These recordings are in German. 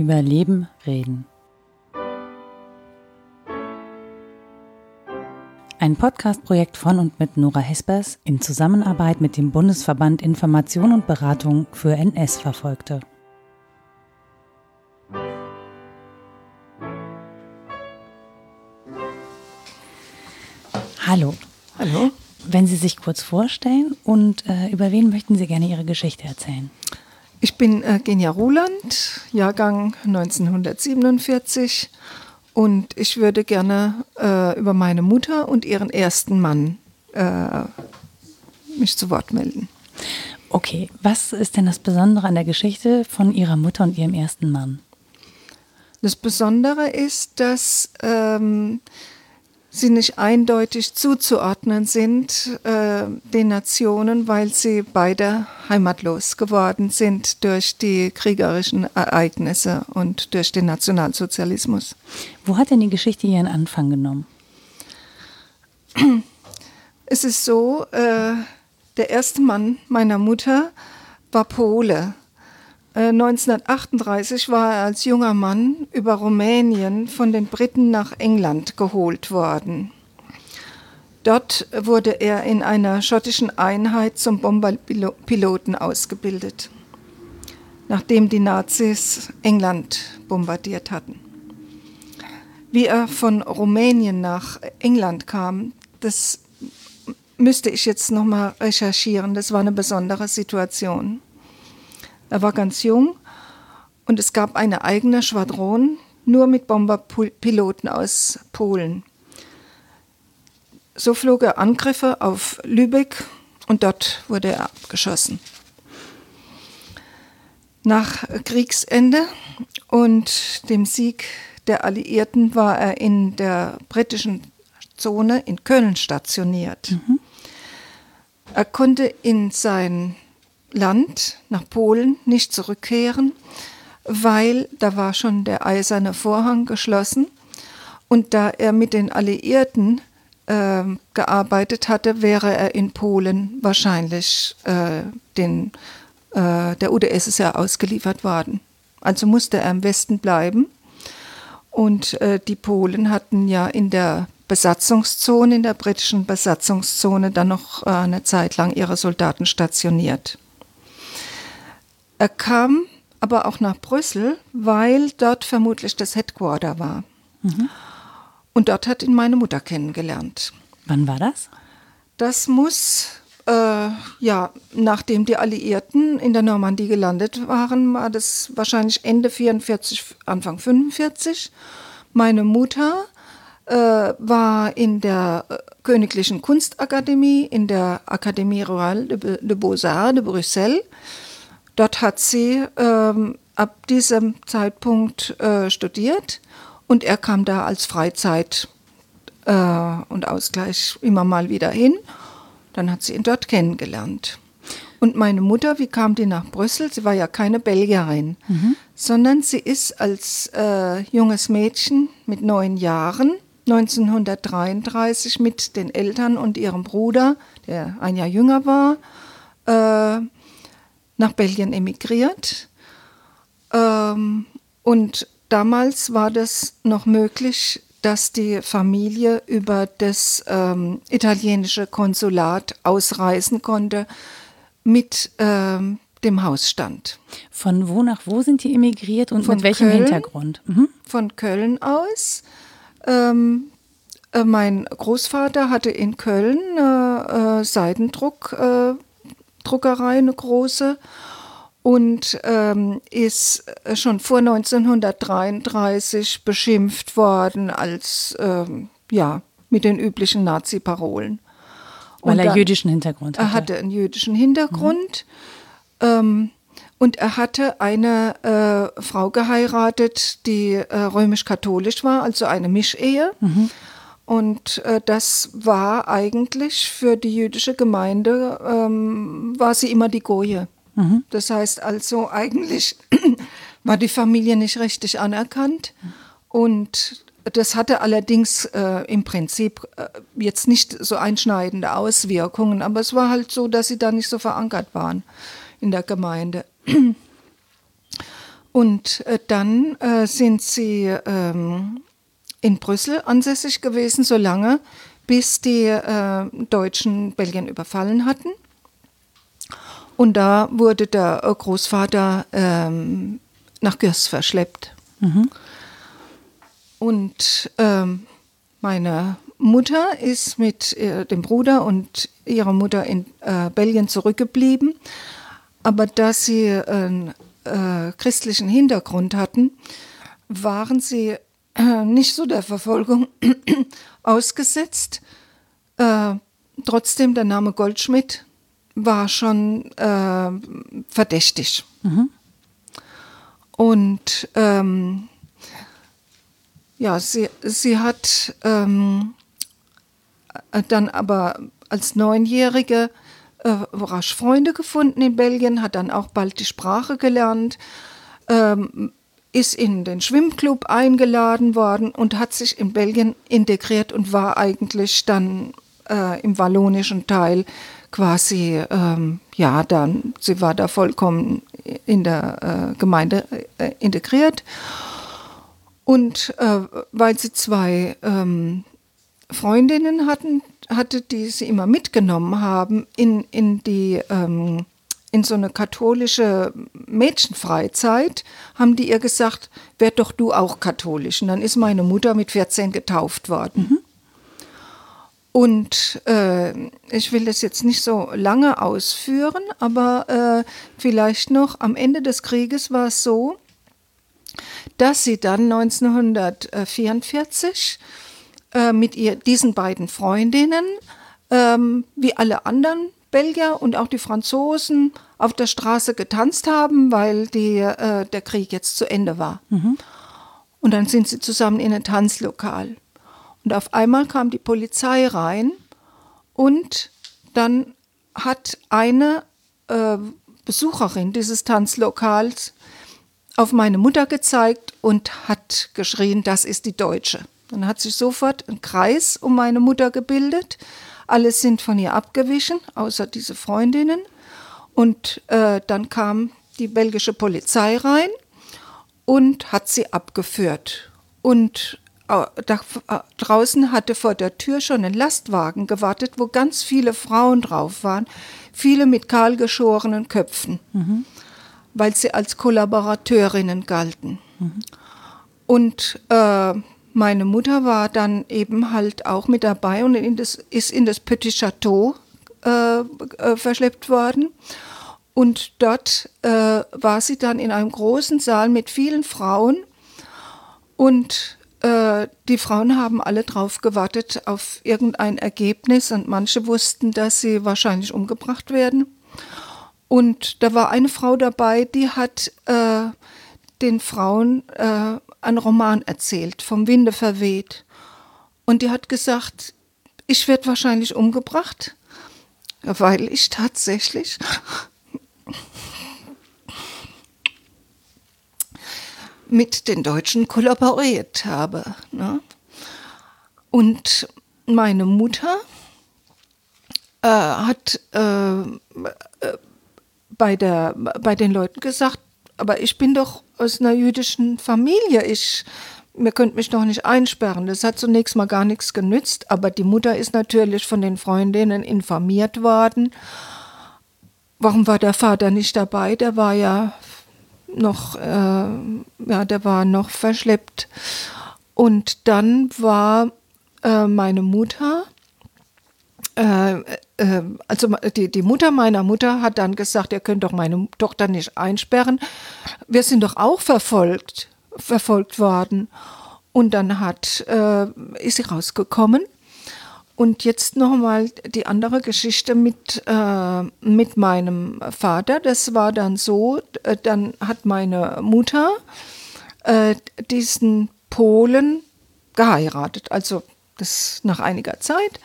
über Leben reden. Ein Podcast-Projekt von und mit Nora Hespers in Zusammenarbeit mit dem Bundesverband Information und Beratung für NS-Verfolgte. Hallo. Hallo. Wenn Sie sich kurz vorstellen und äh, über wen möchten Sie gerne Ihre Geschichte erzählen? Ich bin äh, Genia Ruland, Jahrgang 1947 und ich würde gerne äh, über meine Mutter und ihren ersten Mann äh, mich zu Wort melden. Okay, was ist denn das Besondere an der Geschichte von Ihrer Mutter und Ihrem ersten Mann? Das Besondere ist, dass ähm, sie nicht eindeutig zuzuordnen sind äh, den Nationen, weil sie beide heimatlos geworden sind durch die kriegerischen Ereignisse und durch den Nationalsozialismus. Wo hat denn die Geschichte ihren Anfang genommen? Es ist so, äh, der erste Mann meiner Mutter war Pole 1938 äh, war er als junger Mann über Rumänien von den Briten nach England geholt worden. Dort wurde er in einer schottischen Einheit zum Bomberpiloten ausgebildet, nachdem die Nazis England bombardiert hatten. Wie er von Rumänien nach England kam, das müsste ich jetzt noch mal recherchieren. Das war eine besondere Situation. Er war ganz jung und es gab eine eigene Schwadron nur mit Bomberpiloten aus Polen. So flog er Angriffe auf Lübeck und dort wurde er abgeschossen. Nach Kriegsende und dem Sieg der Alliierten war er in der britischen Zone in Köln stationiert. Mhm. Er konnte in sein Land, nach Polen, nicht zurückkehren, weil da war schon der eiserne Vorhang geschlossen. Und da er mit den Alliierten äh, gearbeitet hatte, wäre er in Polen wahrscheinlich äh, den, äh, der UdSSR ausgeliefert worden. Also musste er im Westen bleiben. Und äh, die Polen hatten ja in der Besatzungszone, in der britischen Besatzungszone, dann noch äh, eine Zeit lang ihre Soldaten stationiert. Er kam aber auch nach Brüssel, weil dort vermutlich das Headquarter war. Mhm. Und dort hat ihn meine Mutter kennengelernt. Wann war das? Das muss, äh, ja, nachdem die Alliierten in der Normandie gelandet waren, war das wahrscheinlich Ende 44, Anfang 45. Meine Mutter äh, war in der äh, Königlichen Kunstakademie, in der Académie Royale de, de Beaux-Arts de Bruxelles Dort hat sie ähm, ab diesem Zeitpunkt äh, studiert und er kam da als Freizeit äh, und Ausgleich immer mal wieder hin. Dann hat sie ihn dort kennengelernt. Und meine Mutter, wie kam die nach Brüssel? Sie war ja keine Belgierin, mhm. sondern sie ist als äh, junges Mädchen mit neun Jahren 1933 mit den Eltern und ihrem Bruder, der ein Jahr jünger war, äh, nach Belgien emigriert. Ähm, und damals war das noch möglich, dass die Familie über das ähm, italienische Konsulat ausreisen konnte mit ähm, dem Hausstand. Von wo nach wo sind die emigriert und von mit welchem Köln, Hintergrund? Mhm. Von Köln aus. Ähm, äh, mein Großvater hatte in Köln äh, äh, Seidendruck äh, Druckerei, eine große, und ähm, ist schon vor 1933 beschimpft worden als, ähm, ja, mit den üblichen Nazi-Parolen. Weil er jüdischen Hintergrund hatte. Er hatte einen jüdischen Hintergrund. Mhm. Ähm, und er hatte eine äh, Frau geheiratet, die äh, römisch-katholisch war, also eine Mischehe. Mhm. Und äh, das war eigentlich für die jüdische Gemeinde, ähm, war sie immer die Goje. Mhm. Das heißt also, eigentlich war die Familie nicht richtig anerkannt. Und das hatte allerdings äh, im Prinzip äh, jetzt nicht so einschneidende Auswirkungen, aber es war halt so, dass sie da nicht so verankert waren in der Gemeinde. Und äh, dann äh, sind sie ähm, in Brüssel ansässig gewesen, solange bis die äh, Deutschen Belgien überfallen hatten. Und da wurde der Großvater ähm, nach Gürs verschleppt. Mhm. Und ähm, meine Mutter ist mit äh, dem Bruder und ihrer Mutter in äh, Belgien zurückgeblieben. Aber da sie einen äh, christlichen Hintergrund hatten, waren sie äh, nicht so der Verfolgung ausgesetzt. Äh, trotzdem der Name Goldschmidt war schon äh, verdächtig. Mhm. Und ähm, ja, sie, sie hat ähm, dann aber als Neunjährige äh, rasch Freunde gefunden in Belgien, hat dann auch bald die Sprache gelernt, ähm, ist in den Schwimmclub eingeladen worden und hat sich in Belgien integriert und war eigentlich dann äh, im wallonischen Teil quasi, ähm, ja, dann, sie war da vollkommen in der äh, Gemeinde äh, integriert. Und äh, weil sie zwei ähm, Freundinnen hatten, hatte, die sie immer mitgenommen haben in, in die ähm, in so eine katholische Mädchenfreizeit, haben die ihr gesagt, werd doch du auch katholisch. Und dann ist meine Mutter mit 14 getauft worden. Mhm. Und äh, ich will das jetzt nicht so lange ausführen, aber äh, vielleicht noch am Ende des Krieges war es so, dass sie dann 1944 äh, mit ihr, diesen beiden Freundinnen, ähm, wie alle anderen Belgier und auch die Franzosen, auf der Straße getanzt haben, weil die, äh, der Krieg jetzt zu Ende war. Mhm. Und dann sind sie zusammen in ein Tanzlokal. Und auf einmal kam die Polizei rein und dann hat eine äh, Besucherin dieses Tanzlokals auf meine Mutter gezeigt und hat geschrien, das ist die Deutsche. Dann hat sich sofort ein Kreis um meine Mutter gebildet. Alle sind von ihr abgewichen, außer diese Freundinnen. Und äh, dann kam die belgische Polizei rein und hat sie abgeführt. Und äh, da, äh, draußen hatte vor der Tür schon ein Lastwagen gewartet, wo ganz viele Frauen drauf waren, viele mit kahlgeschorenen Köpfen. Mhm weil sie als Kollaborateurinnen galten. Mhm. Und äh, meine Mutter war dann eben halt auch mit dabei und in das, ist in das Petit Chateau äh, äh, verschleppt worden. Und dort äh, war sie dann in einem großen Saal mit vielen Frauen. Und äh, die Frauen haben alle drauf gewartet auf irgendein Ergebnis und manche wussten, dass sie wahrscheinlich umgebracht werden. Und da war eine Frau dabei, die hat äh, den Frauen äh, einen Roman erzählt, vom Winde verweht. Und die hat gesagt, ich werde wahrscheinlich umgebracht, weil ich tatsächlich mit den Deutschen kollaboriert habe. Ne? Und meine Mutter äh, hat äh, bei, der, bei den Leuten gesagt, aber ich bin doch aus einer jüdischen Familie, ich, mir könnt mich doch nicht einsperren. Das hat zunächst mal gar nichts genützt, aber die Mutter ist natürlich von den Freundinnen informiert worden. Warum war der Vater nicht dabei? Der war ja noch, äh, ja, der war noch verschleppt. Und dann war äh, meine Mutter also die, die Mutter meiner Mutter hat dann gesagt, ihr könnt doch meine Tochter nicht einsperren. Wir sind doch auch verfolgt, verfolgt worden. Und dann hat, äh, ist sie rausgekommen. Und jetzt nochmal die andere Geschichte mit, äh, mit meinem Vater. Das war dann so, äh, dann hat meine Mutter äh, diesen Polen geheiratet, also das nach einiger Zeit.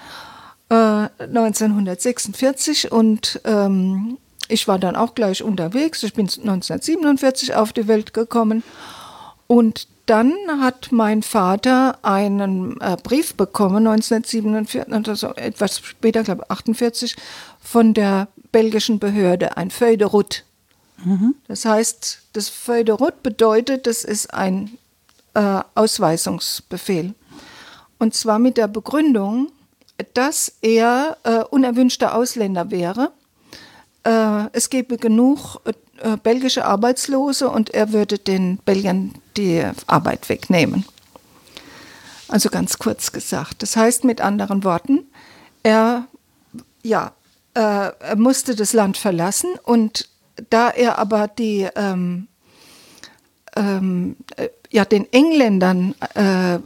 1946 äh, und ähm, ich war dann auch gleich unterwegs. Ich bin 1947 auf die Welt gekommen und dann hat mein Vater einen äh, Brief bekommen, 1947, also etwas später, glaube ich, 48, von der belgischen Behörde, ein Feuille de route. Das heißt, das Feuille de route bedeutet, das ist ein äh, Ausweisungsbefehl. Und zwar mit der Begründung, dass er äh, unerwünschter Ausländer wäre. Äh, es gäbe genug äh, belgische Arbeitslose und er würde den Belgiern die Arbeit wegnehmen. Also ganz kurz gesagt. Das heißt mit anderen Worten, er, ja, äh, er musste das Land verlassen und da er aber die ähm, ähm, äh, ja, den Engländern äh,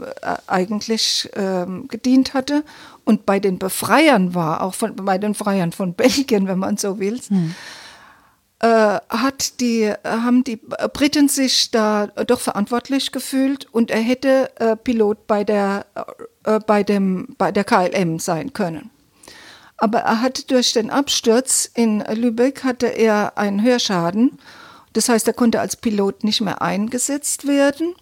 eigentlich äh, gedient hatte und bei den Befreiern war, auch von, bei den Befreiern von Belgien, wenn man so will, hm. äh, hat die, haben die Briten sich da doch verantwortlich gefühlt und er hätte äh, Pilot bei der, äh, bei, dem, bei der KLM sein können. Aber er hatte durch den Absturz in Lübeck hatte er einen Hörschaden das heißt, er konnte als Pilot nicht mehr eingesetzt werden.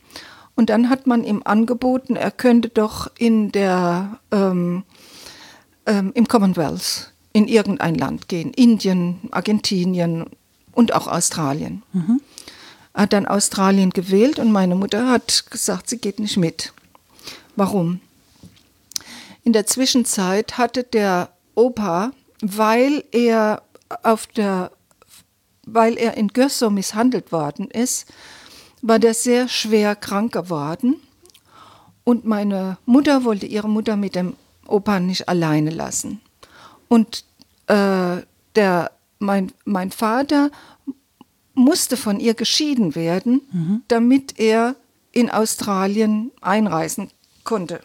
Und dann hat man ihm angeboten, er könnte doch in der, ähm, ähm, im Commonwealth in irgendein Land gehen. Indien, Argentinien und auch Australien. Mhm. Er hat dann Australien gewählt und meine Mutter hat gesagt, sie geht nicht mit. Warum? In der Zwischenzeit hatte der Opa, weil er auf der weil er in Gössow misshandelt worden ist, war der sehr schwer krank geworden. Und meine Mutter wollte ihre Mutter mit dem Opa nicht alleine lassen. Und äh, der, mein, mein Vater musste von ihr geschieden werden, mhm. damit er in Australien einreisen konnte.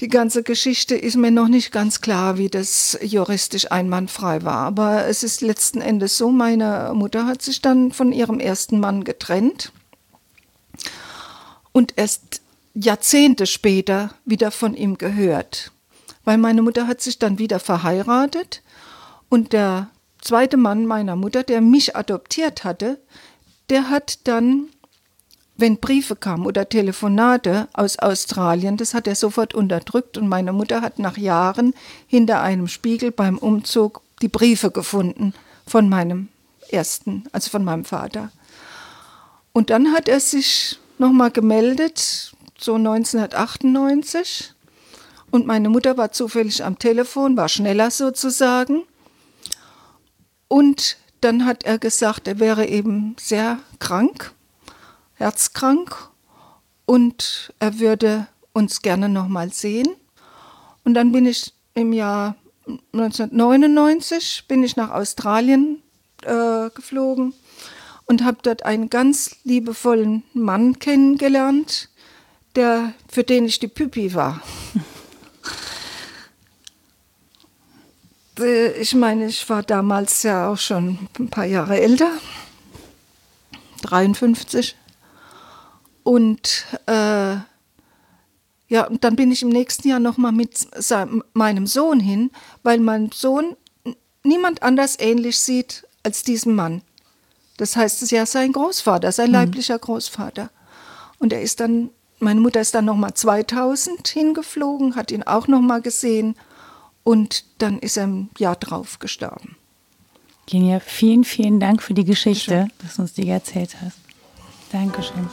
Die ganze Geschichte ist mir noch nicht ganz klar, wie das juristisch einwandfrei war. Aber es ist letzten Endes so, meine Mutter hat sich dann von ihrem ersten Mann getrennt und erst Jahrzehnte später wieder von ihm gehört. Weil meine Mutter hat sich dann wieder verheiratet und der zweite Mann meiner Mutter, der mich adoptiert hatte, der hat dann wenn Briefe kamen oder Telefonate aus Australien, das hat er sofort unterdrückt und meine Mutter hat nach Jahren hinter einem Spiegel beim Umzug die Briefe gefunden von meinem ersten, also von meinem Vater. Und dann hat er sich nochmal gemeldet, so 1998. Und meine Mutter war zufällig am Telefon, war schneller sozusagen. Und dann hat er gesagt, er wäre eben sehr krank herzkrank und er würde uns gerne nochmal sehen. Und dann bin ich im Jahr 1999 bin ich nach Australien äh, geflogen und habe dort einen ganz liebevollen Mann kennengelernt, der für den ich die Püppi war. Äh, ich meine, ich war damals ja auch schon ein paar Jahre älter, 53. Und äh, ja, und dann bin ich im nächsten Jahr nochmal mit meinem Sohn hin, weil mein Sohn niemand anders ähnlich sieht als diesen Mann. Das heißt, es ist ja sein Großvater, sein mhm. leiblicher Großvater. Und er ist dann, meine Mutter ist dann nochmal 2000 hingeflogen, hat ihn auch nochmal gesehen und dann ist er im Jahr drauf gestorben. Genia, vielen, vielen Dank für die Geschichte, dass du uns die erzählt hast. Dankeschön.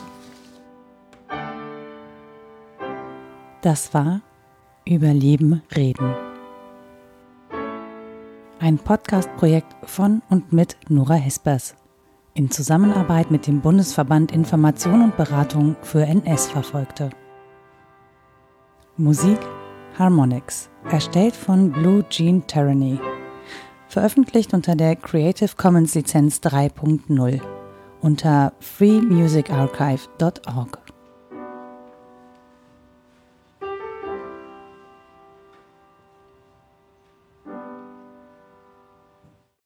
Das war Überleben reden. Ein Podcast-Projekt von und mit Nora Hespers in Zusammenarbeit mit dem Bundesverband Information und Beratung für NS-Verfolgte. Musik Harmonix, erstellt von Blue Jean Tyranny, veröffentlicht unter der Creative Commons Lizenz 3.0 unter freemusicarchive.org.